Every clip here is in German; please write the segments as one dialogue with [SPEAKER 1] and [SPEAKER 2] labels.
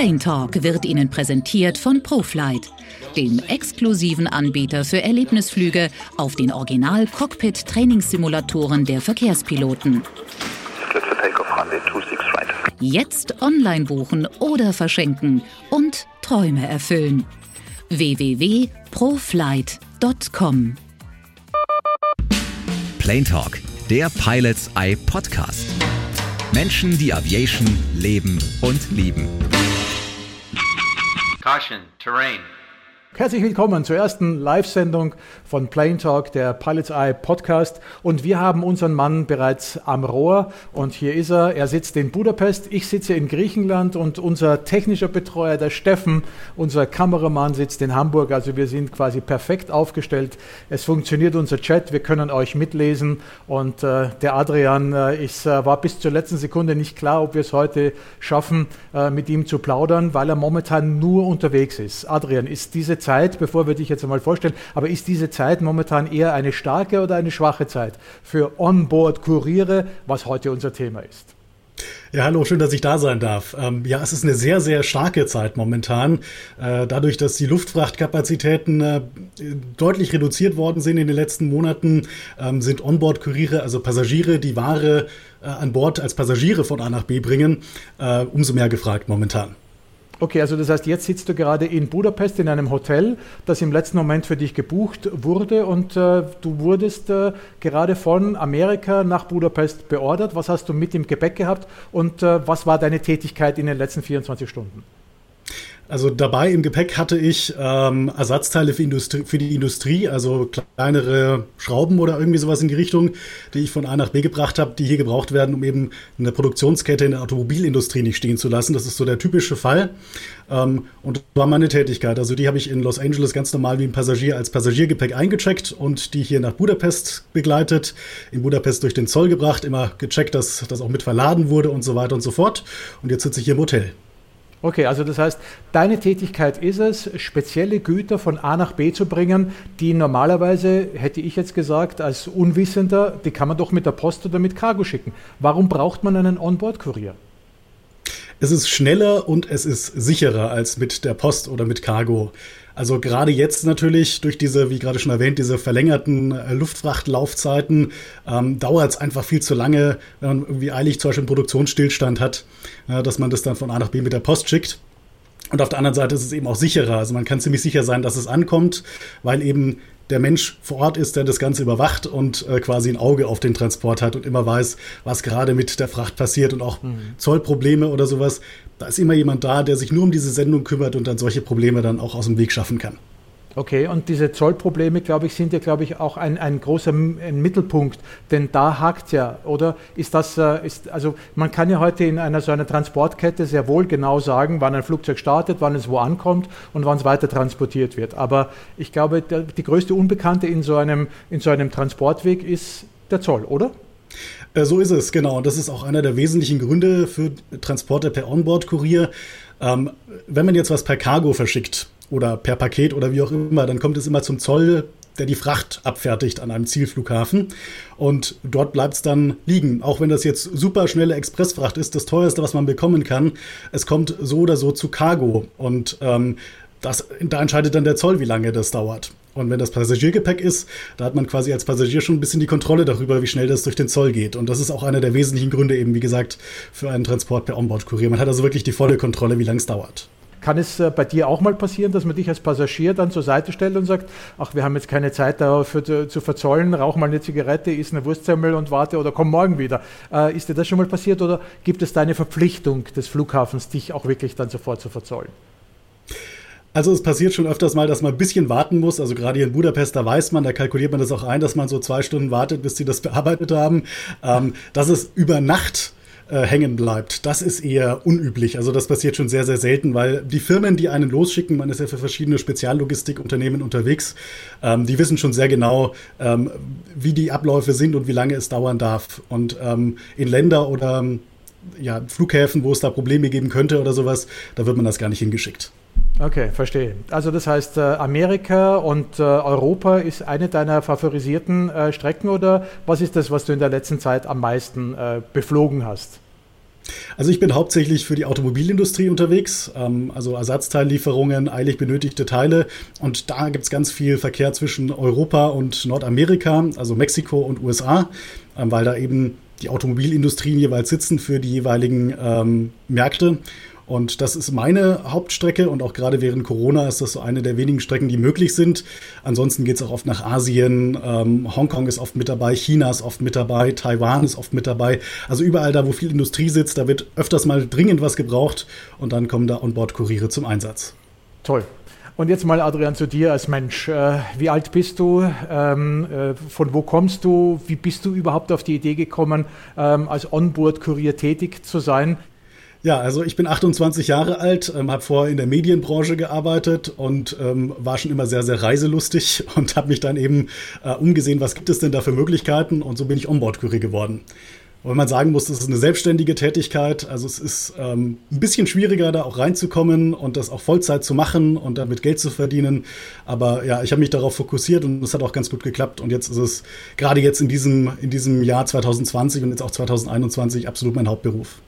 [SPEAKER 1] Plane Talk wird Ihnen präsentiert von ProFlight, dem exklusiven Anbieter für Erlebnisflüge auf den Original-Cockpit-Trainingssimulatoren der Verkehrspiloten. Jetzt online buchen oder verschenken und Träume erfüllen. www.proflight.com
[SPEAKER 2] Plane Talk, der Pilots Eye Podcast. Menschen, die Aviation leben und lieben.
[SPEAKER 3] Caution, terrain.
[SPEAKER 4] Herzlich willkommen zur ersten Live-Sendung von Plane Talk, der Pilot's Eye Podcast. Und wir haben unseren Mann bereits am Rohr. Und hier ist er. Er sitzt in Budapest. Ich sitze in Griechenland. Und unser technischer Betreuer, der Steffen, unser Kameramann, sitzt in Hamburg. Also wir sind quasi perfekt aufgestellt. Es funktioniert unser Chat. Wir können euch mitlesen. Und äh, der Adrian äh, ist, äh, war bis zur letzten Sekunde nicht klar, ob wir es heute schaffen, äh, mit ihm zu plaudern, weil er momentan nur unterwegs ist. Adrian, ist diese Zeit, bevor wir dich jetzt einmal vorstellen, aber ist diese Zeit momentan eher eine starke oder eine schwache Zeit für Onboard-Kuriere, was heute unser Thema ist?
[SPEAKER 5] Ja, hallo, schön, dass ich da sein darf. Ähm, ja, es ist eine sehr, sehr starke Zeit momentan. Äh, dadurch, dass die Luftfrachtkapazitäten äh, deutlich reduziert worden sind in den letzten Monaten, ähm, sind Onboard-Kuriere, also Passagiere, die Ware äh, an Bord als Passagiere von A nach B bringen, äh, umso mehr gefragt momentan.
[SPEAKER 4] Okay, also das heißt, jetzt sitzt du gerade in Budapest in einem Hotel, das im letzten Moment für dich gebucht wurde und äh, du wurdest äh, gerade von Amerika nach Budapest beordert. Was hast du mit im Gepäck gehabt und äh, was war deine Tätigkeit in den letzten 24 Stunden?
[SPEAKER 5] Also dabei im Gepäck hatte ich ähm, Ersatzteile für, Industrie, für, die Industrie, also kleinere Schrauben oder irgendwie sowas in die Richtung, die ich von A nach B gebracht habe, die hier gebraucht werden, um eben eine Produktionskette in der Automobilindustrie nicht stehen zu lassen. Das ist so der typische Fall. Ähm, und das war meine Tätigkeit. Also die habe ich in Los Angeles ganz normal wie ein Passagier als Passagiergepäck eingecheckt und die hier nach Budapest begleitet, in Budapest durch den Zoll gebracht, immer gecheckt, dass das auch mit verladen wurde und so weiter und so fort. Und jetzt sitze ich hier im Hotel.
[SPEAKER 4] Okay, also das heißt, deine Tätigkeit ist es, spezielle Güter von A nach B zu bringen, die normalerweise, hätte ich jetzt gesagt, als Unwissender, die kann man doch mit der Post oder mit Cargo schicken. Warum braucht man einen Onboard-Kurier?
[SPEAKER 5] Es ist schneller und es ist sicherer als mit der Post oder mit Cargo. Also gerade jetzt natürlich durch diese, wie gerade schon erwähnt, diese verlängerten äh, Luftfrachtlaufzeiten ähm, dauert es einfach viel zu lange, wenn man irgendwie eilig zum Beispiel einen Produktionsstillstand hat, äh, dass man das dann von A nach B mit der Post schickt. Und auf der anderen Seite ist es eben auch sicherer. Also man kann ziemlich sicher sein, dass es ankommt, weil eben der Mensch vor Ort ist, der das Ganze überwacht und äh, quasi ein Auge auf den Transport hat und immer weiß, was gerade mit der Fracht passiert und auch mhm. Zollprobleme oder sowas. Da ist immer jemand da, der sich nur um diese Sendung kümmert und dann solche Probleme dann auch aus dem Weg schaffen kann.
[SPEAKER 4] Okay, und diese Zollprobleme, glaube ich, sind ja, glaube ich, auch ein, ein großer ein Mittelpunkt, denn da hakt ja, oder? Ist das, äh, ist, also man kann ja heute in einer so einer Transportkette sehr wohl genau sagen, wann ein Flugzeug startet, wann es wo ankommt und wann es weiter transportiert wird. Aber ich glaube, der, die größte Unbekannte in so, einem, in so einem Transportweg ist der Zoll, oder?
[SPEAKER 5] Äh, so ist es, genau. Und das ist auch einer der wesentlichen Gründe für Transporte per Onboard-Kurier. Ähm, wenn man jetzt was per Cargo verschickt, oder per Paket oder wie auch immer, dann kommt es immer zum Zoll, der die Fracht abfertigt an einem Zielflughafen. Und dort bleibt es dann liegen. Auch wenn das jetzt super schnelle Expressfracht ist, das teuerste, was man bekommen kann, es kommt so oder so zu Cargo. Und ähm, das, da entscheidet dann der Zoll, wie lange das dauert. Und wenn das Passagiergepäck ist, da hat man quasi als Passagier schon ein bisschen die Kontrolle darüber, wie schnell das durch den Zoll geht. Und das ist auch einer der wesentlichen Gründe eben, wie gesagt, für einen Transport per Onboard-Kurier. Man hat also wirklich die volle Kontrolle, wie lange es dauert.
[SPEAKER 4] Kann es äh, bei dir auch mal passieren, dass man dich als Passagier dann zur Seite stellt und sagt, ach, wir haben jetzt keine Zeit dafür zu verzollen, rauch mal eine Zigarette, isst eine Wurstsemmel und warte oder komm morgen wieder. Äh, ist dir das schon mal passiert oder gibt es deine Verpflichtung des Flughafens, dich auch wirklich dann sofort zu verzollen?
[SPEAKER 5] Also es passiert schon öfters mal, dass man ein bisschen warten muss. Also gerade hier in Budapest, da weiß man, da kalkuliert man das auch ein, dass man so zwei Stunden wartet, bis sie das bearbeitet haben. Ähm, dass es über Nacht äh, hängen bleibt. Das ist eher unüblich. Also das passiert schon sehr, sehr selten, weil die Firmen, die einen losschicken, man ist ja für verschiedene Speziallogistikunternehmen unterwegs, ähm, die wissen schon sehr genau, ähm, wie die Abläufe sind und wie lange es dauern darf. Und ähm, in Länder oder ja, Flughäfen, wo es da Probleme geben könnte oder sowas, da wird man das gar nicht hingeschickt.
[SPEAKER 4] Okay, verstehe. Also das heißt, äh, Amerika und äh, Europa ist eine deiner favorisierten äh, Strecken oder was ist das, was du in der letzten Zeit am meisten beflogen hast?
[SPEAKER 5] Also ich bin hauptsächlich für die Automobilindustrie unterwegs, ähm, also Ersatzteillieferungen, eilig benötigte Teile. Und da gibt es ganz viel Verkehr zwischen Europa und Nordamerika, also Mexiko und USA, ähm, weil da eben die Automobilindustrien jeweils sitzen für die jeweiligen ähm, Märkte. Und das ist meine Hauptstrecke und auch gerade während Corona ist das so eine der wenigen Strecken, die möglich sind. Ansonsten geht es auch oft nach Asien. Ähm, Hongkong ist oft mit dabei, China ist oft mit dabei, Taiwan ist oft mit dabei. Also überall da, wo viel Industrie sitzt, da wird öfters mal dringend was gebraucht und dann kommen da Onboard-Kuriere zum Einsatz.
[SPEAKER 4] Toll. Und jetzt mal, Adrian, zu dir als Mensch. Äh, wie alt bist du? Ähm, äh, von wo kommst du? Wie bist du überhaupt auf die Idee gekommen, ähm, als Onboard-Kurier tätig zu sein?
[SPEAKER 5] Ja, also ich bin 28 Jahre alt, ähm, habe vorher in der Medienbranche gearbeitet und ähm, war schon immer sehr, sehr reiselustig und habe mich dann eben äh, umgesehen, was gibt es denn da für Möglichkeiten und so bin ich Onboard-Kurier geworden. Weil man sagen muss, das ist eine selbstständige Tätigkeit. Also es ist ähm, ein bisschen schwieriger, da auch reinzukommen und das auch Vollzeit zu machen und damit Geld zu verdienen. Aber ja, ich habe mich darauf fokussiert und es hat auch ganz gut geklappt. Und jetzt ist es gerade jetzt in diesem, in diesem Jahr 2020 und jetzt auch 2021 absolut mein Hauptberuf.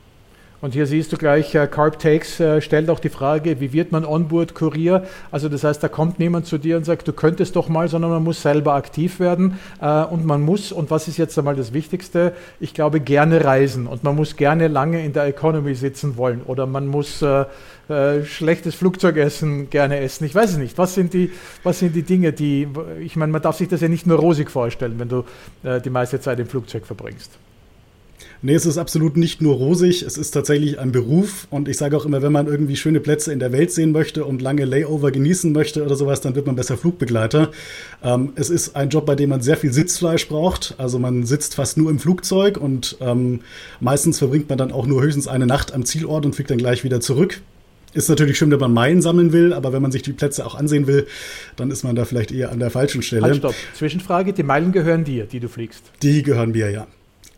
[SPEAKER 4] Und hier siehst du gleich, äh, Carb Takes äh, stellt auch die Frage, wie wird man Onboard-Kurier? Also das heißt, da kommt niemand zu dir und sagt, du könntest doch mal, sondern man muss selber aktiv werden äh, und man muss, und was ist jetzt einmal das Wichtigste, ich glaube, gerne reisen und man muss gerne lange in der Economy sitzen wollen oder man muss äh, äh, schlechtes Flugzeugessen gerne essen. Ich weiß es nicht. Was sind die, was sind die Dinge, die, ich meine, man darf sich das ja nicht nur rosig vorstellen, wenn du äh, die meiste Zeit im Flugzeug verbringst.
[SPEAKER 5] Nee, es ist absolut nicht nur rosig, es ist tatsächlich ein Beruf und ich sage auch immer, wenn man irgendwie schöne Plätze in der Welt sehen möchte und lange Layover genießen möchte oder sowas, dann wird man besser Flugbegleiter. Ähm, es ist ein Job, bei dem man sehr viel Sitzfleisch braucht, also man sitzt fast nur im Flugzeug und ähm, meistens verbringt man dann auch nur höchstens eine Nacht am Zielort und fliegt dann gleich wieder zurück. Ist natürlich schön, wenn man Meilen sammeln will, aber wenn man sich die Plätze auch ansehen will, dann ist man da vielleicht eher an der falschen Stelle. Halt,
[SPEAKER 4] stopp. Zwischenfrage, die Meilen gehören dir, die du fliegst.
[SPEAKER 5] Die gehören mir, ja.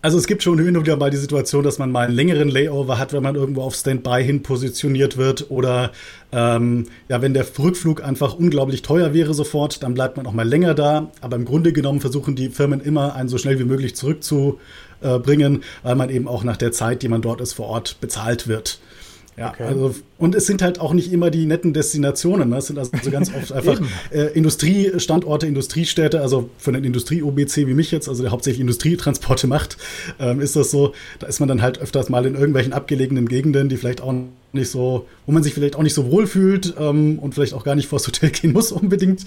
[SPEAKER 5] Also es gibt schon hin und wieder mal die Situation, dass man mal einen längeren Layover hat, wenn man irgendwo auf Standby hin positioniert wird oder ähm, ja, wenn der Rückflug einfach unglaublich teuer wäre sofort, dann bleibt man auch mal länger da. Aber im Grunde genommen versuchen die Firmen immer, einen so schnell wie möglich zurückzubringen, weil man eben auch nach der Zeit, die man dort ist, vor Ort bezahlt wird. Ja, okay. also, und es sind halt auch nicht immer die netten Destinationen. Ne? Es sind also ganz oft einfach äh, Industriestandorte, Industriestädte. Also für einen Industrie-OBC wie mich jetzt, also der hauptsächlich Industrietransporte macht, ähm, ist das so. Da ist man dann halt öfters mal in irgendwelchen abgelegenen Gegenden, die vielleicht auch nicht so, wo man sich vielleicht auch nicht so wohl fühlt ähm, und vielleicht auch gar nicht vors Hotel gehen muss unbedingt.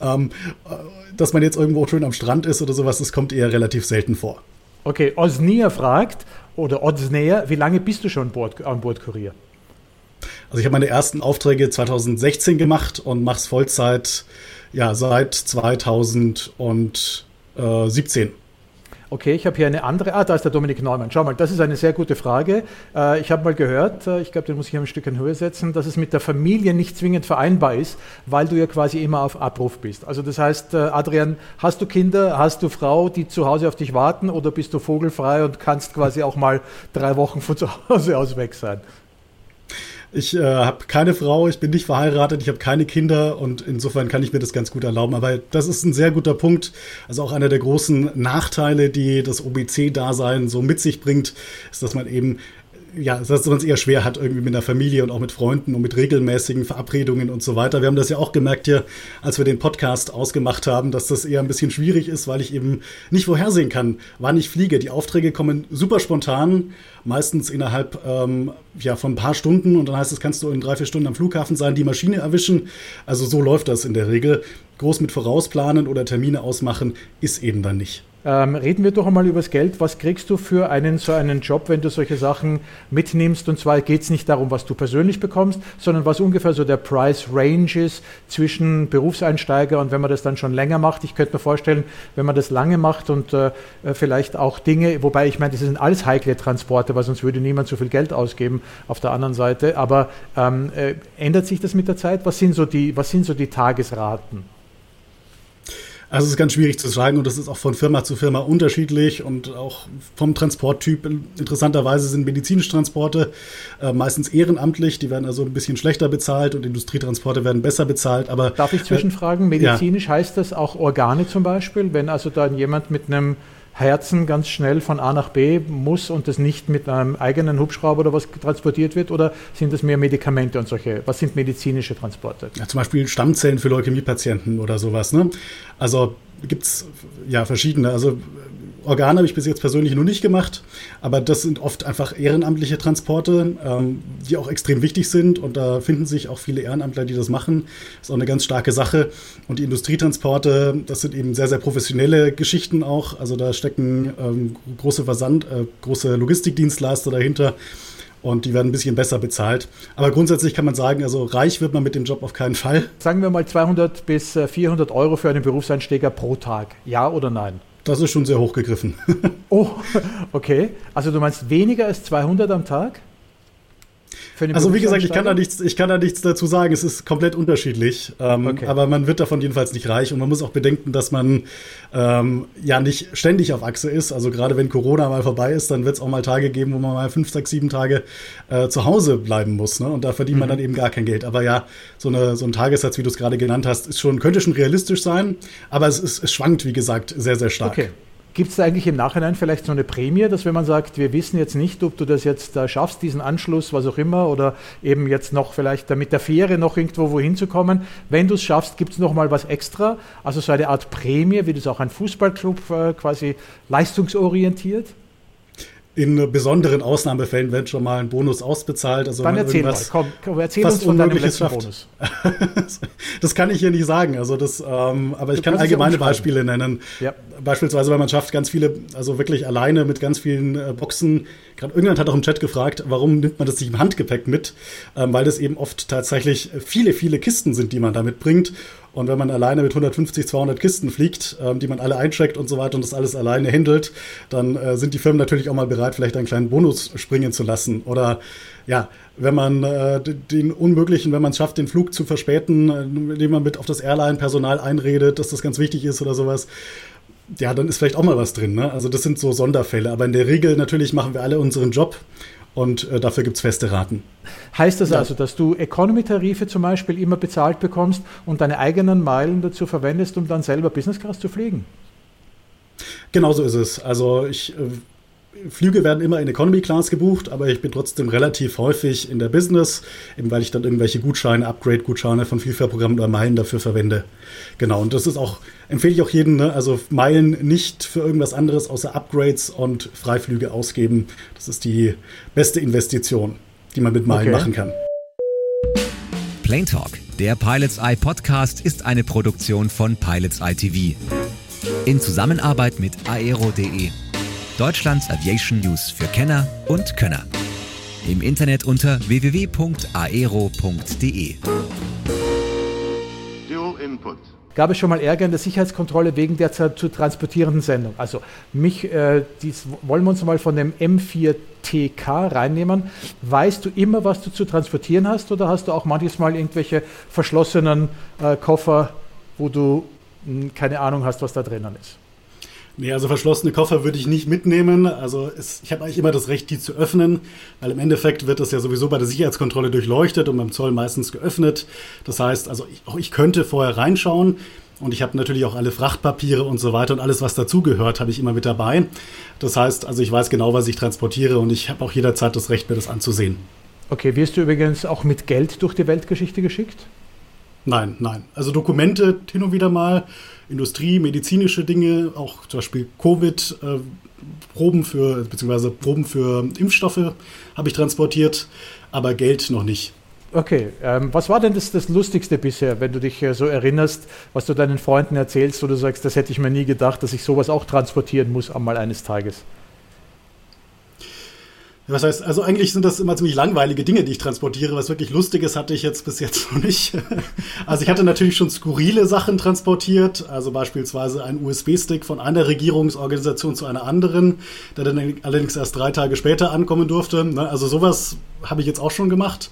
[SPEAKER 5] Ähm, äh, dass man jetzt irgendwo schön am Strand ist oder sowas, das kommt eher relativ selten vor.
[SPEAKER 4] Okay, Osnia fragt, oder Oddsnäher, wie lange bist du schon an Bord Kurier?
[SPEAKER 5] Also ich habe meine ersten Aufträge 2016 gemacht und mache es Vollzeit ja, seit 2017.
[SPEAKER 4] Okay, ich habe hier eine andere. Ah, da ist der Dominik Neumann. Schau mal, das ist eine sehr gute Frage. Äh, ich habe mal gehört, äh, ich glaube, den muss ich ein Stück in Höhe setzen, dass es mit der Familie nicht zwingend vereinbar ist, weil du ja quasi immer auf Abruf bist. Also das heißt, äh, Adrian, hast du Kinder, hast du Frau, die zu Hause auf dich warten oder bist du vogelfrei und kannst quasi auch mal drei Wochen von zu Hause aus weg sein?
[SPEAKER 5] Ich äh, habe keine Frau, ich bin nicht verheiratet, ich habe keine Kinder und insofern kann ich mir das ganz gut erlauben. Aber das ist ein sehr guter Punkt. Also auch einer der großen Nachteile, die das OBC-Dasein so mit sich bringt, ist, dass man eben ja, dass man es eher schwer hat, irgendwie mit der Familie und auch mit Freunden und mit regelmäßigen Verabredungen und so weiter. Wir haben das ja auch gemerkt hier, als wir den Podcast ausgemacht haben, dass das eher ein bisschen schwierig ist, weil ich eben nicht vorhersehen kann, wann ich fliege. Die Aufträge kommen super spontan, meistens innerhalb ähm, ja, von ein paar Stunden und dann heißt es, kannst du in drei, vier Stunden am Flughafen sein, die Maschine erwischen. Also so läuft das in der Regel. Groß mit vorausplanen oder Termine ausmachen ist eben dann nicht.
[SPEAKER 4] Ähm, reden wir doch einmal über das Geld. Was kriegst du für einen so einen Job, wenn du solche Sachen mitnimmst? Und zwar geht es nicht darum, was du persönlich bekommst, sondern was ungefähr so der Price Range ist zwischen Berufseinsteiger und wenn man das dann schon länger macht. Ich könnte mir vorstellen, wenn man das lange macht und äh, vielleicht auch Dinge, wobei ich meine, das sind alles heikle Transporte, weil sonst würde niemand so viel Geld ausgeben auf der anderen Seite. Aber ähm, äh, ändert sich das mit der Zeit? Was sind so die, was sind so die Tagesraten?
[SPEAKER 5] Also es ist ganz schwierig zu sagen und das ist auch von Firma zu Firma unterschiedlich und auch vom Transporttyp. Interessanterweise sind medizinische Transporte äh, meistens ehrenamtlich, die werden also ein bisschen schlechter bezahlt und Industrietransporte werden besser bezahlt. Aber
[SPEAKER 4] Darf ich zwischenfragen, medizinisch ja. heißt das auch Organe zum Beispiel, wenn also dann jemand mit einem Herzen ganz schnell von A nach B muss und das nicht mit einem eigenen Hubschrauber oder was transportiert wird? Oder sind das mehr Medikamente und solche? Was sind medizinische Transporte?
[SPEAKER 5] Ja, zum Beispiel Stammzellen für Leukämiepatienten oder sowas. Ne? Also gibt es ja verschiedene. Also Organe habe ich bis jetzt persönlich noch nicht gemacht, aber das sind oft einfach ehrenamtliche Transporte, ähm, die auch extrem wichtig sind und da finden sich auch viele Ehrenamtler, die das machen. Das ist auch eine ganz starke Sache. Und die Industrietransporte, das sind eben sehr, sehr professionelle Geschichten auch. Also da stecken ähm, große Versand, äh, große Logistikdienstleister dahinter und die werden ein bisschen besser bezahlt. Aber grundsätzlich kann man sagen, also reich wird man mit dem Job auf keinen Fall.
[SPEAKER 4] Sagen wir mal 200 bis 400 äh, Euro für einen Berufseinsteiger pro Tag. Ja oder nein?
[SPEAKER 5] Das ist schon sehr hochgegriffen.
[SPEAKER 4] oh, okay. Also du meinst weniger als 200 am Tag?
[SPEAKER 5] Also wie gesagt, ich kann, da nichts, ich kann da nichts dazu sagen. Es ist komplett unterschiedlich. Ähm, okay. Aber man wird davon jedenfalls nicht reich. Und man muss auch bedenken, dass man ähm, ja nicht ständig auf Achse ist. Also gerade wenn Corona mal vorbei ist, dann wird es auch mal Tage geben, wo man mal fünf, sechs, sieben Tage äh, zu Hause bleiben muss. Ne? Und da verdient mhm. man dann eben gar kein Geld. Aber ja, so, eine, so ein Tagessatz, wie du es gerade genannt hast, ist schon, könnte schon realistisch sein. Aber es, ist, es schwankt, wie gesagt, sehr, sehr stark.
[SPEAKER 4] Okay. Gibt es da eigentlich im Nachhinein vielleicht so eine Prämie, dass wenn man sagt, wir wissen jetzt nicht, ob du das jetzt äh, schaffst, diesen Anschluss, was auch immer, oder eben jetzt noch vielleicht mit der Fähre noch irgendwo wohin zu kommen, wenn du es schaffst, gibt es nochmal was extra? Also so eine Art Prämie, wie das auch ein Fußballclub äh, quasi leistungsorientiert?
[SPEAKER 5] In besonderen Ausnahmefällen wird schon mal ein Bonus ausbezahlt. Also
[SPEAKER 4] Dann erzähl mal, komm, komm erzähl uns von deinem letzten schafft. Bonus.
[SPEAKER 5] das kann ich hier nicht sagen. Also das, ähm, aber ich du kann allgemeine Beispiele nennen. Ja. Beispielsweise, weil man schafft ganz viele, also wirklich alleine mit ganz vielen äh, Boxen. Gerade irgendjemand hat auch im Chat gefragt, warum nimmt man das nicht im Handgepäck mit? Ähm, weil das eben oft tatsächlich viele, viele Kisten sind, die man da mitbringt. Und wenn man alleine mit 150, 200 Kisten fliegt, ähm, die man alle eincheckt und so weiter und das alles alleine handelt, dann äh, sind die Firmen natürlich auch mal bereit, vielleicht einen kleinen Bonus springen zu lassen. Oder ja, wenn man äh, den Unmöglichen, wenn man es schafft, den Flug zu verspäten, äh, indem man mit auf das Airline-Personal einredet, dass das ganz wichtig ist oder sowas, ja, dann ist vielleicht auch mal was drin. Ne? Also das sind so Sonderfälle. Aber in der Regel natürlich machen wir alle unseren Job und äh, dafür gibt es feste Raten.
[SPEAKER 4] Heißt das ja. also, dass du Economy-Tarife zum Beispiel immer bezahlt bekommst und deine eigenen Meilen dazu verwendest, um dann selber Business Class zu fliegen?
[SPEAKER 5] Genau so ist es. Also ich äh, Flüge werden immer in Economy Class gebucht, aber ich bin trotzdem relativ häufig in der Business, eben weil ich dann irgendwelche Gutscheine, Upgrade-Gutscheine von Vielfahrprogrammen oder Meilen dafür verwende. Genau, und das ist auch, empfehle ich auch jedem, ne? also Meilen nicht für irgendwas anderes außer Upgrades und Freiflüge ausgeben. Das ist die beste Investition, die man mit Meilen okay. machen kann.
[SPEAKER 2] Plane Talk, der Pilots Eye Podcast, ist eine Produktion von Pilots Eye TV. In Zusammenarbeit mit aero.de Deutschlands Aviation News für Kenner und Könner. Im Internet unter www.aero.de.
[SPEAKER 4] Dual Input. Gab es schon mal Ärger in der Sicherheitskontrolle wegen der zu transportierenden Sendung? Also mich, äh, dies wollen wir uns mal von dem M4TK reinnehmen. Weißt du immer, was du zu transportieren hast oder hast du auch manches Mal irgendwelche verschlossenen äh, Koffer, wo du mh, hm, keine Ahnung hast, was da drinnen ist?
[SPEAKER 5] Nee, also verschlossene Koffer würde ich nicht mitnehmen. Also es, ich habe eigentlich immer das Recht, die zu öffnen, weil im Endeffekt wird das ja sowieso bei der Sicherheitskontrolle durchleuchtet und beim Zoll meistens geöffnet. Das heißt, also ich, auch ich könnte vorher reinschauen und ich habe natürlich auch alle Frachtpapiere und so weiter und alles, was dazugehört, habe ich immer mit dabei. Das heißt, also ich weiß genau, was ich transportiere und ich habe auch jederzeit das Recht, mir das anzusehen.
[SPEAKER 4] Okay, wirst du übrigens auch mit Geld durch die Weltgeschichte geschickt?
[SPEAKER 5] Nein, nein. Also Dokumente hin und wieder mal, Industrie, medizinische Dinge, auch zum Beispiel Covid, äh, Proben für, beziehungsweise Proben für Impfstoffe habe ich transportiert, aber Geld noch nicht.
[SPEAKER 4] Okay, ähm, was war denn das, das Lustigste bisher, wenn du dich äh, so erinnerst, was du deinen Freunden erzählst, wo du sagst, das hätte ich mir nie gedacht, dass ich sowas auch transportieren muss einmal eines Tages?
[SPEAKER 5] Was heißt, also eigentlich sind das immer ziemlich langweilige Dinge, die ich transportiere. Was wirklich Lustiges hatte ich jetzt bis jetzt noch nicht. Also ich hatte natürlich schon skurrile Sachen transportiert, also beispielsweise ein USB-Stick von einer Regierungsorganisation zu einer anderen, der dann allerdings erst drei Tage später ankommen durfte. Ne? Also sowas habe ich jetzt auch schon gemacht.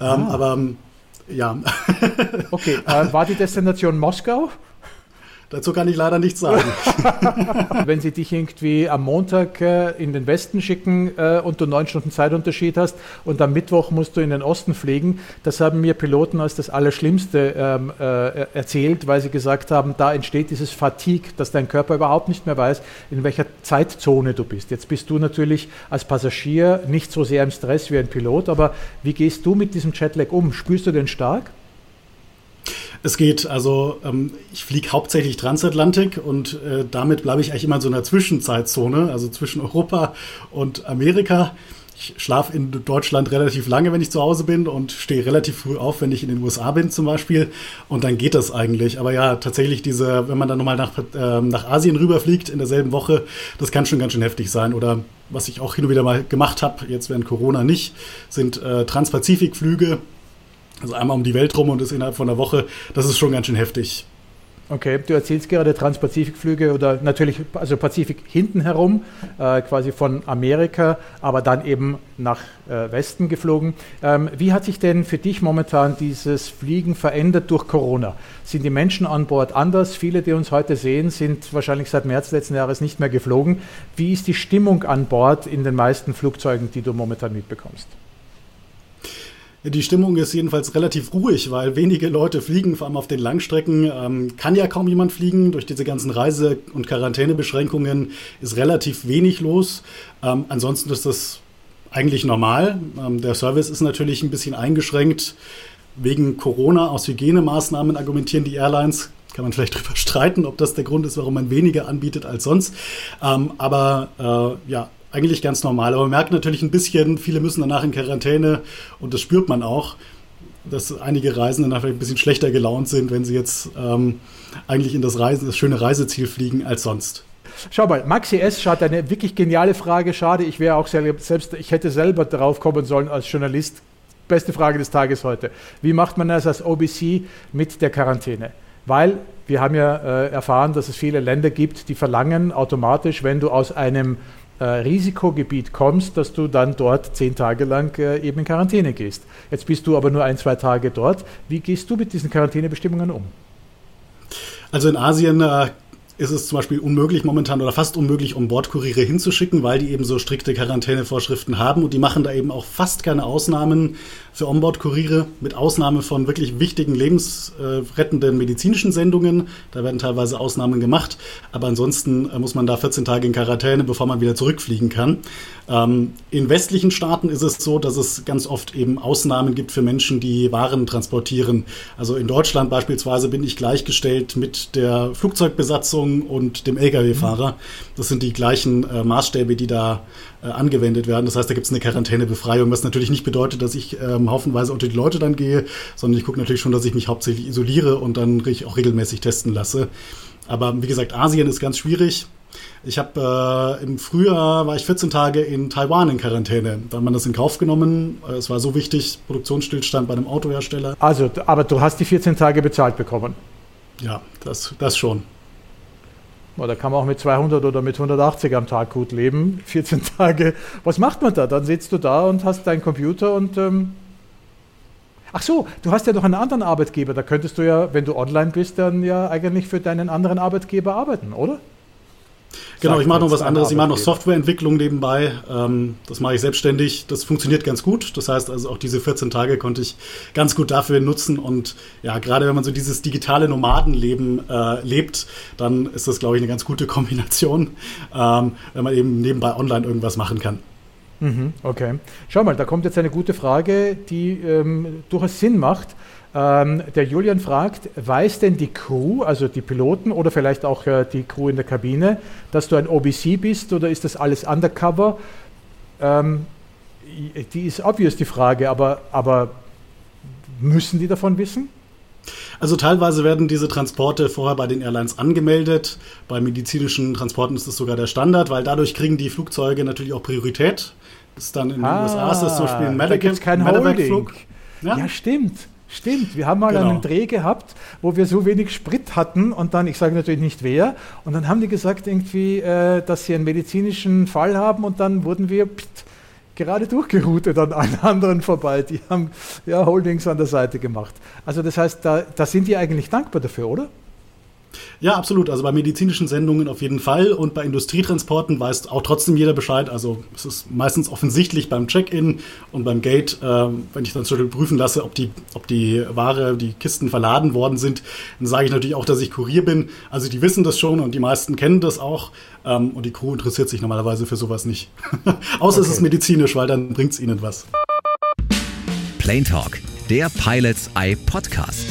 [SPEAKER 5] Ähm, ah. aber ja.
[SPEAKER 4] Okay, äh, war die Destination Moskau?
[SPEAKER 5] Dazu kann ich leider nichts sagen.
[SPEAKER 4] Wenn sie dich irgendwie am Montag äh, in den Westen schicken äh, und du neun Stunden Zeitunterschied hast und am Mittwoch musst du in den Osten fliegen, das haben mir Piloten als das Allerschlimmste ähm, äh, erzählt, weil sie gesagt haben, da entsteht dieses Fatigue, dass dein Körper überhaupt nicht mehr weiß, in welcher Zeitzone du bist. Jetzt bist du natürlich als Passagier nicht so sehr im Stress wie ein Pilot, aber wie gehst du mit diesem Jetlag um? Spürst du den stark?
[SPEAKER 5] Es geht, also ähm, ich fliege hauptsächlich Transatlantik und äh, damit bleibe ich eigentlich immer in so einer Zwischenzeitzone, also zwischen Europa und Amerika. Ich schlafe in Deutschland relativ lange, wenn ich zu Hause bin und stehe relativ früh auf, wenn ich in den USA bin zum Beispiel. Und dann geht das eigentlich. Aber ja, tatsächlich diese, wenn man dann nochmal nach, äh, nach Asien rüberfliegt in derselben Woche, das kann schon ganz schön heftig sein. Oder was ich auch hin und wieder mal gemacht habe, jetzt während Corona nicht, sind äh, Transpazifikflüge also einmal um die Welt rum und das innerhalb von einer Woche, das ist schon ganz schön heftig.
[SPEAKER 4] Okay, du erzählst gerade Transpazifikflüge oder natürlich, also Pazifik hinten herum, äh, quasi von Amerika, aber dann eben nach äh, Westen geflogen. Ähm, wie hat sich denn für dich momentan dieses Fliegen verändert durch Corona? Sind die Menschen an Bord anders? Viele, die uns heute sehen, sind wahrscheinlich seit März letzten Jahres nicht mehr geflogen. Wie ist die Stimmung an Bord in den meisten Flugzeugen, die du momentan mitbekommst?
[SPEAKER 5] Die Stimmung ist jedenfalls relativ ruhig, weil wenige Leute fliegen, vor allem auf den Langstrecken. Ähm, kann ja kaum jemand fliegen. Durch diese ganzen Reise- und Quarantänebeschränkungen ist relativ wenig los. Ähm, ansonsten ist das eigentlich normal. Ähm, der Service ist natürlich ein bisschen eingeschränkt. Wegen Corona aus Hygienemaßnahmen argumentieren die Airlines. Kann man vielleicht drüber streiten, ob das der Grund ist, warum man weniger anbietet als sonst. Ähm, aber äh, ja, eigentlich ganz normal. Aber man merkt natürlich ein bisschen, viele müssen danach in Quarantäne und das spürt man auch, dass einige Reisende nachher ein bisschen schlechter gelaunt sind, wenn sie jetzt ähm, eigentlich in das, Reisen, das schöne Reiseziel fliegen als sonst.
[SPEAKER 4] Schau mal, Maxi S. hat eine wirklich geniale Frage. Schade, ich wäre auch selbst, ich hätte selber darauf kommen sollen als Journalist. Beste Frage des Tages heute. Wie macht man das als OBC mit der Quarantäne? Weil wir haben ja äh, erfahren, dass es viele Länder gibt, die verlangen automatisch, wenn du aus einem äh, Risikogebiet kommst, dass du dann dort zehn Tage lang äh, eben in Quarantäne gehst. Jetzt bist du aber nur ein, zwei Tage dort. Wie gehst du mit diesen Quarantänebestimmungen um?
[SPEAKER 5] Also in Asien äh, ist es zum Beispiel unmöglich momentan oder fast unmöglich, um Bordkuriere hinzuschicken, weil die eben so strikte Quarantänevorschriften haben und die machen da eben auch fast keine Ausnahmen für Onboard-Kuriere, mit Ausnahme von wirklich wichtigen lebensrettenden medizinischen Sendungen. Da werden teilweise Ausnahmen gemacht, aber ansonsten äh, muss man da 14 Tage in Quarantäne, bevor man wieder zurückfliegen kann. Ähm, in westlichen Staaten ist es so, dass es ganz oft eben Ausnahmen gibt für Menschen, die Waren transportieren. Also in Deutschland beispielsweise bin ich gleichgestellt mit der Flugzeugbesatzung und dem Lkw-Fahrer. Das sind die gleichen äh, Maßstäbe, die da äh, angewendet werden. Das heißt, da gibt es eine Quarantänebefreiung, was natürlich nicht bedeutet, dass ich ähm, haufenweise unter die Leute dann gehe, sondern ich gucke natürlich schon, dass ich mich hauptsächlich isoliere und dann auch regelmäßig testen lasse. Aber wie gesagt, Asien ist ganz schwierig. Ich habe äh, im Frühjahr war ich 14 Tage in Taiwan in Quarantäne. Da hat man das in Kauf genommen. Äh, es war so wichtig, Produktionsstillstand bei einem Autohersteller.
[SPEAKER 4] Also, aber du hast die 14 Tage bezahlt bekommen.
[SPEAKER 5] Ja, das, das schon.
[SPEAKER 4] Da kann man auch mit 200 oder mit 180 am Tag gut leben, 14 Tage. Was macht man da? Dann sitzt du da und hast deinen Computer und... Ähm Ach so, du hast ja noch einen anderen Arbeitgeber. Da könntest du ja, wenn du online bist, dann ja eigentlich für deinen anderen Arbeitgeber arbeiten, oder?
[SPEAKER 5] Genau, ich mache noch was anderes. Ich mache noch Softwareentwicklung nebenbei. Ähm, das mache ich selbstständig. Das funktioniert ganz gut. Das heißt also, auch diese 14 Tage konnte ich ganz gut dafür nutzen. Und ja, gerade wenn man so dieses digitale Nomadenleben äh, lebt, dann ist das, glaube ich, eine ganz gute Kombination, ähm, wenn man eben nebenbei online irgendwas machen kann.
[SPEAKER 4] Mhm, okay. Schau mal, da kommt jetzt eine gute Frage, die ähm, durchaus Sinn macht. Ähm, der Julian fragt, weiß denn die Crew, also die Piloten oder vielleicht auch äh, die Crew in der Kabine, dass du ein OBC bist oder ist das alles undercover? Ähm, die ist obvious, die Frage, aber, aber müssen die davon wissen?
[SPEAKER 5] Also teilweise werden diese Transporte vorher bei den Airlines angemeldet. Bei medizinischen Transporten ist das sogar der Standard, weil dadurch kriegen die Flugzeuge natürlich auch Priorität. Das ist dann in
[SPEAKER 4] ah,
[SPEAKER 5] den USA ist das zum Beispiel ein
[SPEAKER 4] Medevac-Flug. Ja? ja, stimmt. Stimmt, wir haben mal genau. einen Dreh gehabt, wo wir so wenig Sprit hatten und dann, ich sage natürlich nicht wer, und dann haben die gesagt irgendwie, äh, dass sie einen medizinischen Fall haben und dann wurden wir pst, gerade durchgeroutet an allen anderen vorbei. Die haben ja Holdings an der Seite gemacht. Also das heißt, da, da sind die eigentlich dankbar dafür, oder?
[SPEAKER 5] Ja, absolut. Also bei medizinischen Sendungen auf jeden Fall und bei Industrietransporten weiß auch trotzdem jeder Bescheid. Also es ist meistens offensichtlich beim Check-in und beim Gate, äh, wenn ich dann zum Beispiel prüfen lasse, ob die, ob die Ware, die Kisten verladen worden sind, dann sage ich natürlich auch, dass ich Kurier bin. Also die wissen das schon und die meisten kennen das auch. Ähm, und die Crew interessiert sich normalerweise für sowas nicht. Außer okay. es ist medizinisch, weil dann bringt es ihnen was.
[SPEAKER 2] Plane Talk, der Pilots Eye Podcast.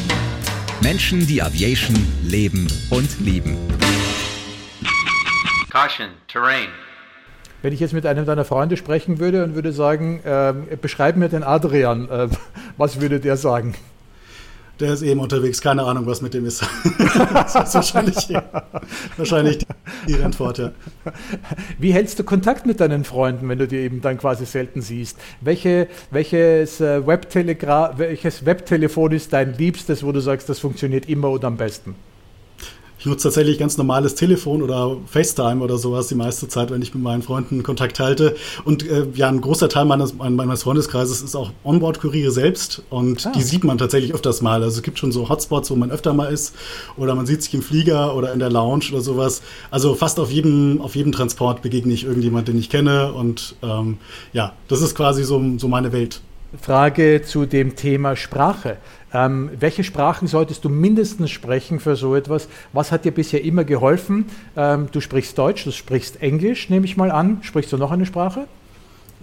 [SPEAKER 2] Menschen, die Aviation leben und lieben.
[SPEAKER 4] Caution, Terrain. Wenn ich jetzt mit einem deiner Freunde sprechen würde und würde sagen, äh, beschreib mir den Adrian, äh, was würde der sagen?
[SPEAKER 5] Der ist eben unterwegs, keine Ahnung, was mit dem ist. das ist wahrscheinlich, wahrscheinlich die, Antwort, ja.
[SPEAKER 4] Wie hältst du Kontakt mit deinen Freunden, wenn du die eben dann quasi selten siehst? Welche, welches, äh, welches Webtelefon ist dein liebstes, wo du sagst, das funktioniert immer und am besten?
[SPEAKER 5] Ich nutze tatsächlich ganz normales Telefon oder FaceTime oder sowas die meiste Zeit, wenn ich mit meinen Freunden Kontakt halte. Und äh, ja, ein großer Teil meines, meines Freundeskreises ist auch Onboard-Kuriere selbst und ah. die sieht man tatsächlich öfters mal. Also es gibt schon so Hotspots, wo man öfter mal ist oder man sieht sich im Flieger oder in der Lounge oder sowas. Also fast auf jedem, auf jedem Transport begegne ich irgendjemand, den ich kenne und ähm, ja, das ist quasi so, so meine Welt.
[SPEAKER 4] Frage zu dem Thema Sprache. Ähm, welche Sprachen solltest du mindestens sprechen für so etwas? Was hat dir bisher immer geholfen? Ähm, du sprichst Deutsch, du sprichst Englisch, nehme ich mal an. Sprichst du noch eine Sprache?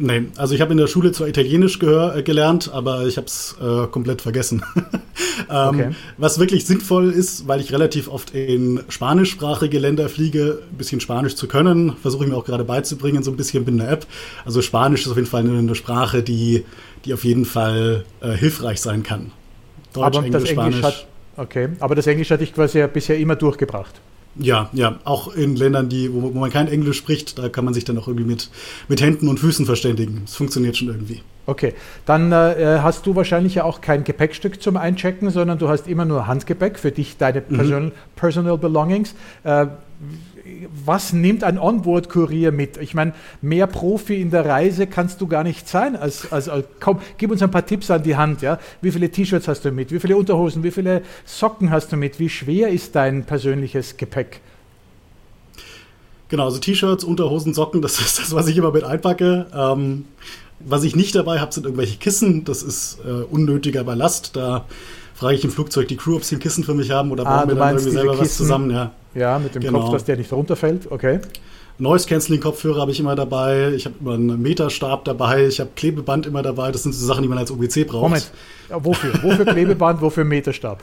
[SPEAKER 5] Nein, also ich habe in der Schule zwar Italienisch gehör, äh, gelernt, aber ich habe es äh, komplett vergessen. ähm, okay. Was wirklich sinnvoll ist, weil ich relativ oft in spanischsprachige Länder fliege, ein bisschen Spanisch zu können, versuche ich mir auch gerade beizubringen, so ein bisschen mit einer App. Also Spanisch ist auf jeden Fall eine, eine Sprache, die, die auf jeden Fall äh, hilfreich sein kann.
[SPEAKER 4] Deutsch, aber Englisch, das Englisch Spanisch. Hat, okay, aber das Englisch hatte ich quasi bisher immer durchgebracht.
[SPEAKER 5] Ja, ja, auch in Ländern, die, wo, wo, man kein Englisch spricht, da kann man sich dann auch irgendwie mit, mit Händen und Füßen verständigen. Es funktioniert schon irgendwie.
[SPEAKER 4] Okay, dann äh, hast du wahrscheinlich ja auch kein Gepäckstück zum Einchecken, sondern du hast immer nur Handgepäck für dich, deine mhm. Person, Personal Belongings. Äh, was nimmt ein Onboard-Kurier mit? Ich meine, mehr Profi in der Reise kannst du gar nicht sein. Als, als, als, komm, gib uns ein paar Tipps an die Hand. Ja? Wie viele T-Shirts hast du mit? Wie viele Unterhosen? Wie viele Socken hast du mit? Wie schwer ist dein persönliches Gepäck?
[SPEAKER 5] Genau, also T-Shirts, Unterhosen, Socken, das ist das, was ich immer mit einpacke. Ähm, was ich nicht dabei habe, sind irgendwelche Kissen. Das ist äh, unnötiger Ballast. Da frage ich im Flugzeug die Crew, ob sie ein Kissen für mich haben oder
[SPEAKER 4] ah, bauen wir dann irgendwie selber
[SPEAKER 5] Kissen, was zusammen. Ja,
[SPEAKER 4] ja mit dem genau. Kopf, dass der nicht runterfällt. Okay.
[SPEAKER 5] Noise-Canceling-Kopfhörer habe ich immer dabei. Ich habe immer einen Meterstab dabei. Ich habe Klebeband immer dabei. Das sind so Sachen, die man als OBC braucht. Moment,
[SPEAKER 4] wofür? Wofür Klebeband, wofür Meterstab?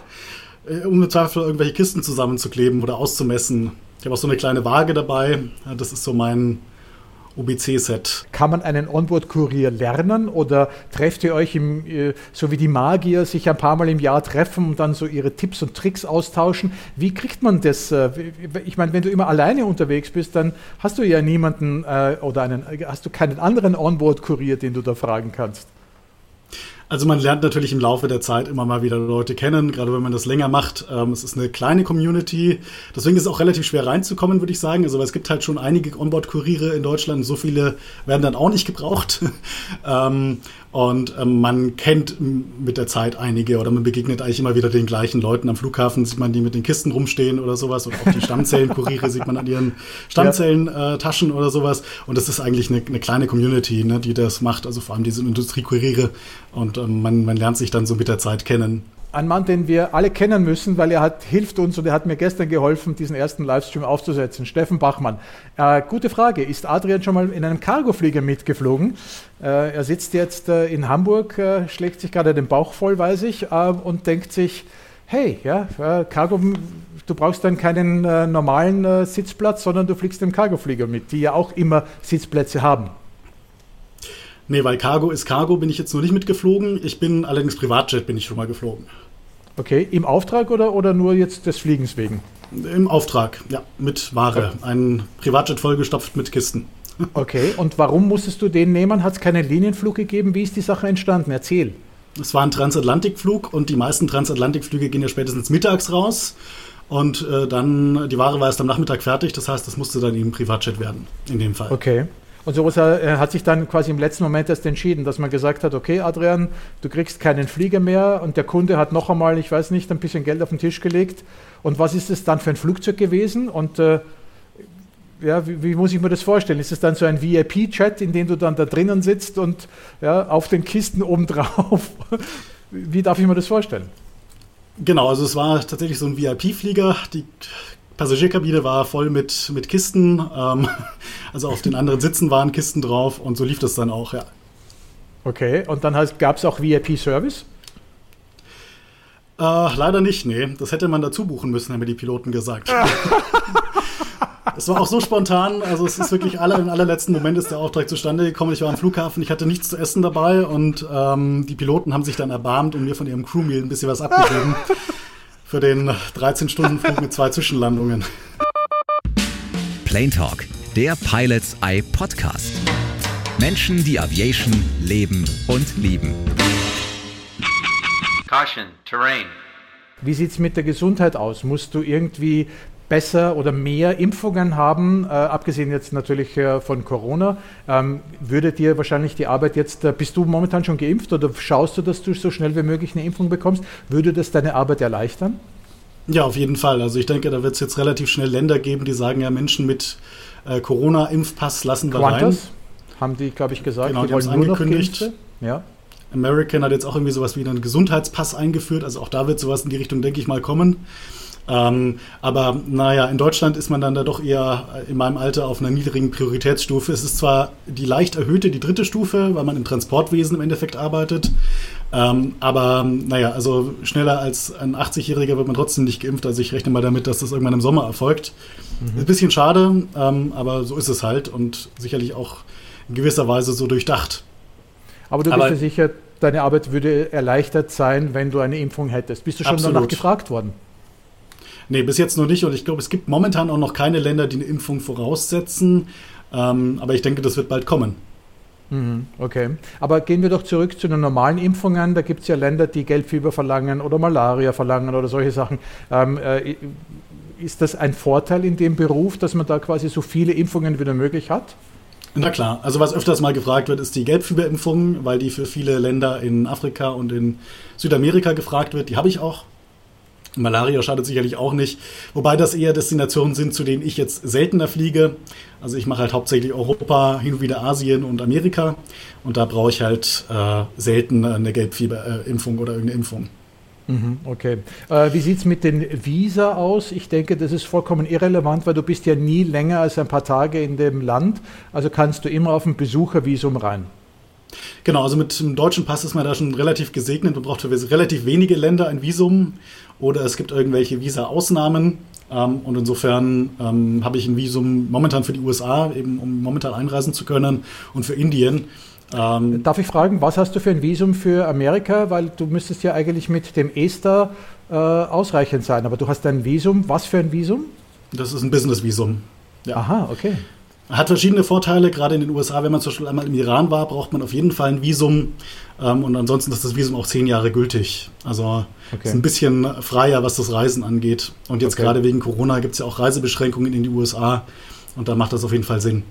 [SPEAKER 5] Äh, um im Zweifel irgendwelche Kisten zusammenzukleben oder auszumessen. Ich habe auch so eine kleine Waage dabei. Das ist so mein, OBC-Set.
[SPEAKER 4] Kann man einen Onboard-Kurier lernen oder trefft ihr euch, im, äh, so wie die Magier, sich ein paar Mal im Jahr treffen und dann so ihre Tipps und Tricks austauschen? Wie kriegt man das? Äh, ich meine, wenn du immer alleine unterwegs bist, dann hast du ja niemanden äh, oder einen, hast du keinen anderen Onboard-Kurier, den du da fragen kannst.
[SPEAKER 5] Also man lernt natürlich im Laufe der Zeit immer mal wieder Leute kennen, gerade wenn man das länger macht. Ähm, es ist eine kleine Community, deswegen ist es auch relativ schwer reinzukommen, würde ich sagen. Also weil es gibt halt schon einige Onboard-Kuriere in Deutschland, so viele werden dann auch nicht gebraucht. und ähm, man kennt mit der Zeit einige oder man begegnet eigentlich immer wieder den gleichen Leuten. Am Flughafen sieht man die mit den Kisten rumstehen oder sowas. Oder auch die Stammzellenkuriere sieht man an ihren Stammzellentaschen oder sowas. Und das ist eigentlich eine, eine kleine Community, ne, die das macht. Also vor allem diese Industriekuriere. Und ähm, man, man lernt sich dann so mit der Zeit kennen
[SPEAKER 4] ein Mann, den wir alle kennen müssen, weil er hat, hilft uns und er hat mir gestern geholfen, diesen ersten Livestream aufzusetzen. Steffen Bachmann. Äh, gute Frage. Ist Adrian schon mal in einem Cargoflieger mitgeflogen? Äh, er sitzt jetzt äh, in Hamburg, äh, schlägt sich gerade den Bauch voll, weiß ich, äh, und denkt sich, hey, ja, äh, Cargo, du brauchst dann keinen normalen Sitzplatz, sondern du fliegst im Cargoflieger mit, die ja auch immer Sitzplätze haben.
[SPEAKER 5] Nee, weil Cargo ist Cargo, bin ich jetzt noch nicht mitgeflogen. Ich bin allerdings Privatjet, bin ich schon mal geflogen.
[SPEAKER 4] Okay, im Auftrag oder, oder nur jetzt des Fliegens wegen?
[SPEAKER 5] Im Auftrag, ja, mit Ware. Okay. Ein Privatjet vollgestopft mit Kisten.
[SPEAKER 4] Okay, und warum musstest du den nehmen? Hat es keinen Linienflug gegeben? Wie ist die Sache entstanden? Erzähl.
[SPEAKER 5] Es war ein Transatlantikflug und die meisten Transatlantikflüge gehen ja spätestens mittags raus. Und äh, dann, die Ware war erst am Nachmittag fertig, das heißt, das musste dann eben Privatjet werden, in dem Fall.
[SPEAKER 4] Okay. Und sowas äh, hat sich dann quasi im letzten Moment erst entschieden, dass man gesagt hat, okay, Adrian, du kriegst keinen Flieger mehr und der Kunde hat noch einmal, ich weiß nicht, ein bisschen Geld auf den Tisch gelegt. Und was ist es dann für ein Flugzeug gewesen? Und äh, ja, wie, wie, muss ich mir das vorstellen? Ist es dann so ein VIP-Chat, in dem du dann da drinnen sitzt und ja, auf den Kisten obendrauf? wie darf ich mir das vorstellen?
[SPEAKER 5] Genau, also es war tatsächlich so ein VIP-Flieger. Die Passagierkabine war voll mit, mit Kisten. Ähm, also auf den anderen Sitzen waren Kisten drauf und so lief das dann auch, ja.
[SPEAKER 4] Okay, und dann gab es auch VIP-Service?
[SPEAKER 5] Äh, leider nicht, nee. Das hätte man dazu buchen müssen, haben mir die Piloten gesagt. Es war auch so spontan, also es ist wirklich alle, im allerletzten Moment ist der Auftrag zustande gekommen. Ich war am Flughafen, ich hatte nichts zu essen dabei und ähm, die Piloten haben sich dann erbarmt und mir von ihrem Crewmeal ein bisschen was abgegeben für den 13-Stunden-Flug mit zwei Zwischenlandungen.
[SPEAKER 2] Plane Talk, der Pilots Eye Podcast. Menschen, die Aviation leben und lieben.
[SPEAKER 4] Caution, Terrain. Wie sieht es mit der Gesundheit aus? Musst du irgendwie besser oder mehr Impfungen haben, äh, abgesehen jetzt natürlich äh, von Corona, ähm, würde dir wahrscheinlich die Arbeit jetzt, äh, bist du momentan schon geimpft oder schaust du, dass du so schnell wie möglich eine Impfung bekommst? Würde das deine Arbeit erleichtern?
[SPEAKER 5] Ja, auf jeden Fall. Also ich denke, da wird es jetzt relativ schnell Länder geben, die sagen ja, Menschen mit äh, Corona-Impfpass lassen wir Quantas, rein.
[SPEAKER 4] haben die, glaube ich, gesagt.
[SPEAKER 5] Genau, die, die haben es angekündigt. Ja. American hat jetzt auch irgendwie sowas wie einen Gesundheitspass eingeführt. Also auch da wird sowas in die Richtung, denke ich mal, kommen. Ähm, aber naja, in Deutschland ist man dann da doch eher in meinem Alter auf einer niedrigen Prioritätsstufe. Es ist zwar die leicht erhöhte, die dritte Stufe, weil man im Transportwesen im Endeffekt arbeitet. Ähm, aber naja, also schneller als ein 80-Jähriger wird man trotzdem nicht geimpft. Also ich rechne mal damit, dass das irgendwann im Sommer erfolgt. Mhm. Ein bisschen schade, ähm, aber so ist es halt und sicherlich auch in gewisser Weise so durchdacht.
[SPEAKER 4] Aber du bist aber, dir sicher, deine Arbeit würde erleichtert sein, wenn du eine Impfung hättest. Bist du schon absolut. danach gefragt worden?
[SPEAKER 5] Nee, bis jetzt noch nicht. Und ich glaube, es gibt momentan auch noch keine Länder, die eine Impfung voraussetzen. Ähm, aber ich denke, das wird bald kommen.
[SPEAKER 4] Mhm, okay. Aber gehen wir doch zurück zu den normalen Impfungen. Da gibt es ja Länder, die Gelbfieber verlangen oder Malaria verlangen oder solche Sachen. Ähm, äh, ist das ein Vorteil in dem Beruf, dass man da quasi so viele Impfungen wie möglich hat?
[SPEAKER 5] Na klar, also was öfters mal gefragt wird, ist die Gelbfieberimpfung, weil die für viele Länder in Afrika und in Südamerika gefragt wird. Die habe ich auch. Malaria schadet sicherlich auch nicht, wobei das eher Destinationen sind, zu denen ich jetzt seltener fliege. Also ich mache halt hauptsächlich Europa, hin und wieder Asien und Amerika und da brauche ich halt äh, selten eine Gelbfieberimpfung oder irgendeine Impfung.
[SPEAKER 4] Mhm, okay. Äh, wie sieht es mit den Visa aus? Ich denke, das ist vollkommen irrelevant, weil du bist ja nie länger als ein paar Tage in dem Land. Also kannst du immer auf ein Besuchervisum rein.
[SPEAKER 5] Genau, also mit dem deutschen Pass ist man da schon relativ gesegnet. Man braucht für relativ wenige Länder ein Visum oder es gibt irgendwelche Visa-Ausnahmen. Ähm, und insofern ähm, habe ich ein Visum momentan für die USA, eben um momentan einreisen zu können und für Indien.
[SPEAKER 4] Ähm, Darf ich fragen, was hast du für ein Visum für Amerika? Weil du müsstest ja eigentlich mit dem ESTA äh, ausreichend sein, aber du hast ein Visum. Was für ein Visum?
[SPEAKER 5] Das ist ein Business-Visum.
[SPEAKER 4] Ja. Aha, okay.
[SPEAKER 5] Hat verschiedene Vorteile, gerade in den USA, wenn man zum Beispiel einmal im Iran war, braucht man auf jeden Fall ein Visum. Ähm, und ansonsten ist das Visum auch zehn Jahre gültig. Also okay. ist ein bisschen freier, was das Reisen angeht. Und jetzt okay. gerade wegen Corona gibt es ja auch Reisebeschränkungen in die USA. Und da macht das auf jeden Fall Sinn.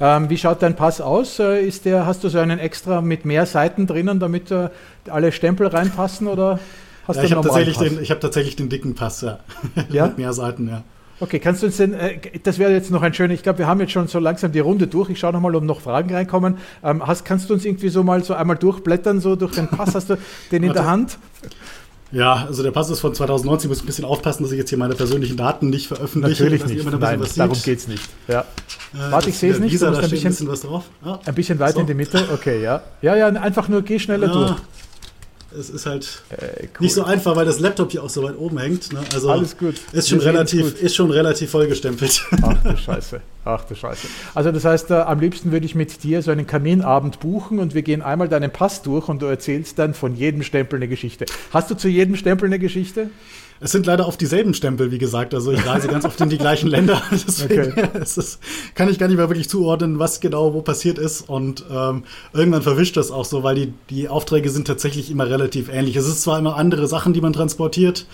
[SPEAKER 4] Ähm, wie schaut dein Pass aus? Äh, ist der, hast du so einen extra mit mehr Seiten drinnen, damit äh, alle Stempel reinpassen? Oder
[SPEAKER 5] hast ja, du ich habe tatsächlich, hab tatsächlich den dicken Pass, ja.
[SPEAKER 4] ja? mit mehr Seiten, ja. Okay, kannst du uns denn, äh, das wäre jetzt noch ein schöner, ich glaube, wir haben jetzt schon so langsam die Runde durch. Ich schaue nochmal, ob noch Fragen reinkommen. Ähm, hast, kannst du uns irgendwie so mal so einmal durchblättern, so durch den Pass? Hast du den in der Hand?
[SPEAKER 5] Ja, also der Pass ist von 2019. Ich muss ein bisschen aufpassen, dass ich jetzt hier meine persönlichen Daten nicht veröffentliche.
[SPEAKER 4] Natürlich nicht. Nein, darum geht es nicht. Ja. Äh, Warte, ich sehe es nicht.
[SPEAKER 5] Visa, da ein bisschen, ein bisschen was drauf.
[SPEAKER 4] Ah, ein bisschen weiter so. in die Mitte. Okay, ja. Ja, ja, einfach nur geh schneller ja. durch
[SPEAKER 5] es ist halt äh, cool. nicht so einfach, weil das Laptop hier auch so weit oben hängt. Ne? Also
[SPEAKER 4] Alles gut.
[SPEAKER 5] Ist schon, relativ, ist schon relativ vollgestempelt.
[SPEAKER 4] Ach du Scheiße. Ach du Scheiße. Also das heißt, äh, am liebsten würde ich mit dir so einen Kaminabend buchen und wir gehen einmal deinen Pass durch und du erzählst dann von jedem Stempel eine Geschichte. Hast du zu jedem Stempel eine Geschichte?
[SPEAKER 5] Es sind leider oft dieselben Stempel, wie gesagt. Also ich reise ganz oft in die gleichen Länder. Deswegen okay. ist, kann ich gar nicht mehr wirklich zuordnen, was genau wo passiert ist. Und ähm, irgendwann verwischt das auch so, weil die, die Aufträge sind tatsächlich immer relativ ähnlich. Es ist zwar immer andere Sachen, die man transportiert,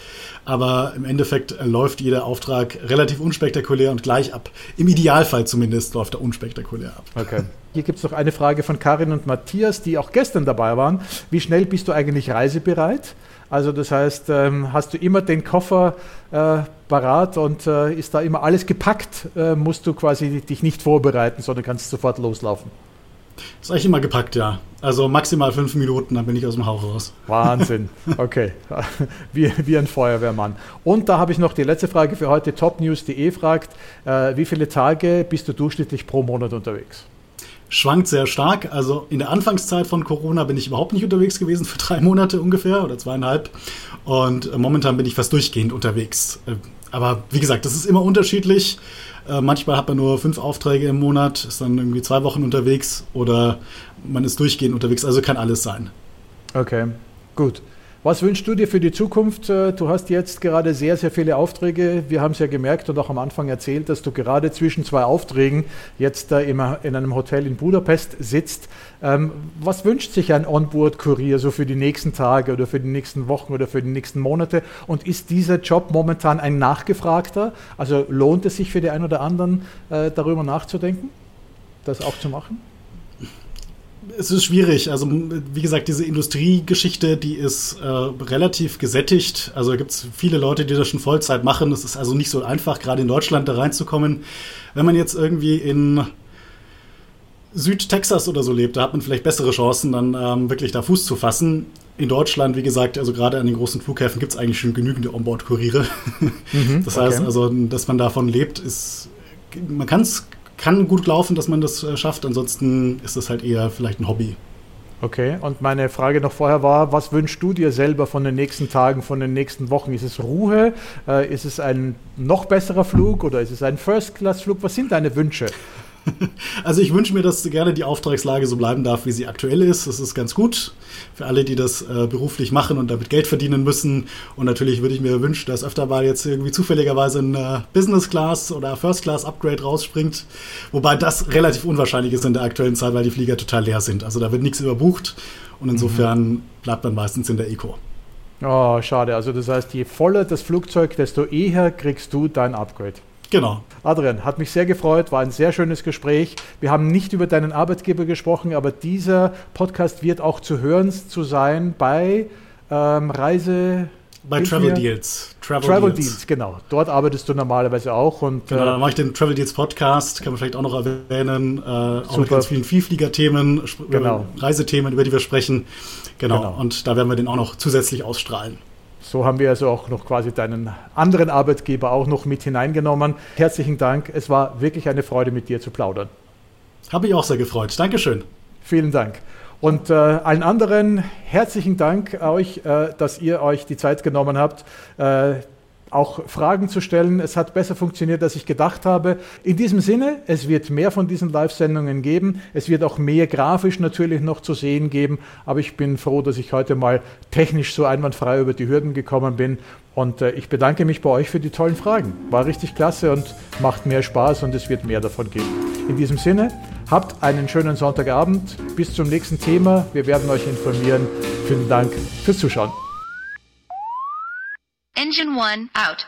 [SPEAKER 5] aber im Endeffekt läuft jeder Auftrag relativ unspektakulär und gleich ab. Im Idealfall zumindest läuft er unspektakulär ab.
[SPEAKER 4] Okay. Hier gibt es noch eine Frage von Karin und Matthias, die auch gestern dabei waren. Wie schnell bist du eigentlich reisebereit? Also das heißt, ähm, hast du immer den Koffer äh, parat und äh, ist da immer alles gepackt, äh, musst du quasi dich nicht vorbereiten, sondern kannst sofort loslaufen.
[SPEAKER 5] Ist eigentlich immer gepackt, ja. Also maximal fünf Minuten, dann bin ich aus dem Haus raus.
[SPEAKER 4] Wahnsinn. Okay. Wie, wie ein Feuerwehrmann. Und da habe ich noch die letzte Frage für heute. Topnews.de fragt, äh, wie viele Tage bist du durchschnittlich pro Monat unterwegs?
[SPEAKER 5] Schwankt sehr stark. Also in der Anfangszeit von Corona bin ich überhaupt nicht unterwegs gewesen, für drei Monate ungefähr oder zweieinhalb. Und äh, momentan bin ich fast durchgehend unterwegs. Äh, aber wie gesagt, das ist immer unterschiedlich. Äh, manchmal hat man nur fünf Aufträge im Monat, ist dann irgendwie zwei Wochen unterwegs oder man ist durchgehend unterwegs. Also kann alles sein.
[SPEAKER 4] Okay, gut. Was wünschst du dir für die Zukunft? Äh, du hast jetzt gerade sehr, sehr viele Aufträge. Wir haben es ja gemerkt und auch am Anfang erzählt, dass du gerade zwischen zwei Aufträgen jetzt in einem Hotel in Budapest sitzt. Ähm, was wünscht sich ein Onboard-Kurier so für die nächsten Tage oder für die nächsten Wochen oder für die nächsten Monate? Und ist dieser Job momentan ein nachgefragter? Also lohnt es sich für die einen oder anderen, äh, darüber nachzudenken, das auch zu machen?
[SPEAKER 5] Es ist schwierig. Also, wie gesagt, diese Industriegeschichte, die ist äh, relativ gesättigt. Also, da gibt es viele Leute, die das schon Vollzeit machen. Es ist also nicht so einfach, gerade in Deutschland da reinzukommen. Wenn man jetzt irgendwie in Südtexas oder so lebt, da hat man vielleicht bessere Chancen, dann ähm, wirklich da Fuß zu fassen. In Deutschland, wie gesagt, also gerade an den großen Flughäfen gibt es eigentlich schon genügende Onboard-Kuriere. Mhm, das heißt okay. also, dass man davon lebt, ist, man kann es kann gut laufen, dass man das äh, schafft. Ansonsten ist das halt eher vielleicht ein Hobby.
[SPEAKER 4] Okay, und meine Frage noch vorher war, was wünschst du dir selber von den nächsten Tagen, von den nächsten Wochen? Ist es Ruhe? Äh, ist es ein noch besserer Flug oder ist es ein First-Class-Flug? Was sind deine Wünsche?
[SPEAKER 5] Also ich wünsche mir, dass gerne die Auftragslage so bleiben darf, wie sie aktuell ist. Das ist ganz gut für alle, die das äh, beruflich machen und damit Geld verdienen müssen. Und natürlich würde ich mir wünschen, dass öfter mal jetzt irgendwie zufälligerweise ein äh, Business Class oder First Class Upgrade rausspringt. Wobei das relativ unwahrscheinlich ist in der aktuellen Zeit, weil die Flieger total leer sind. Also da wird nichts überbucht und insofern mhm. bleibt man meistens in der Eco.
[SPEAKER 4] Oh, schade. Also das heißt, je voller das Flugzeug, desto eher kriegst du dein Upgrade.
[SPEAKER 5] Genau.
[SPEAKER 4] Adrian, hat mich sehr gefreut, war ein sehr schönes Gespräch. Wir haben nicht über deinen Arbeitgeber gesprochen, aber dieser Podcast wird auch zu hören zu sein bei ähm, Reise.
[SPEAKER 5] Bei Travel Deals.
[SPEAKER 4] Travel, Travel Deals. Deals. genau. Dort arbeitest du normalerweise auch. Und,
[SPEAKER 5] genau, dann mache ich den Travel Deals Podcast, kann man vielleicht auch noch erwähnen. Äh, auch mit ganz vielen Vielflieger-Themen, genau. Reisethemen, über die wir sprechen. Genau. genau. Und da werden wir den auch noch zusätzlich ausstrahlen.
[SPEAKER 4] So haben wir also auch noch quasi deinen anderen Arbeitgeber auch noch mit hineingenommen. Herzlichen Dank. Es war wirklich eine Freude, mit dir zu plaudern.
[SPEAKER 5] Habe ich auch sehr gefreut. Dankeschön.
[SPEAKER 4] Vielen Dank. Und äh, allen anderen herzlichen Dank euch, äh, dass ihr euch die Zeit genommen habt. Äh, auch Fragen zu stellen. Es hat besser funktioniert, als ich gedacht habe. In diesem Sinne, es wird mehr von diesen Live-Sendungen geben. Es wird auch mehr grafisch natürlich noch zu sehen geben. Aber ich bin froh, dass ich heute mal technisch so einwandfrei über die Hürden gekommen bin. Und äh, ich bedanke mich bei euch für die tollen Fragen. War richtig klasse und macht mehr Spaß und es wird mehr davon geben. In diesem Sinne, habt einen schönen Sonntagabend. Bis zum nächsten Thema. Wir werden euch informieren. Vielen Dank fürs Zuschauen. Engine
[SPEAKER 2] One out.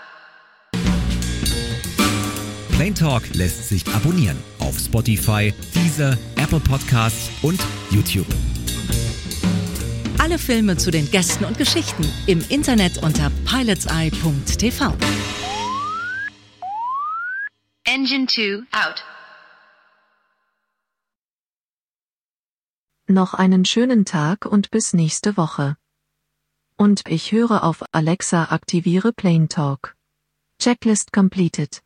[SPEAKER 2] Plain Talk lässt sich abonnieren auf Spotify, Deezer, Apple Podcasts und YouTube. Alle Filme zu den Gästen und Geschichten im Internet unter pilotseye.tv. Engine 2 out.
[SPEAKER 3] Noch einen schönen Tag und bis nächste Woche. Und ich höre auf Alexa aktiviere Plane Talk. Checklist completed.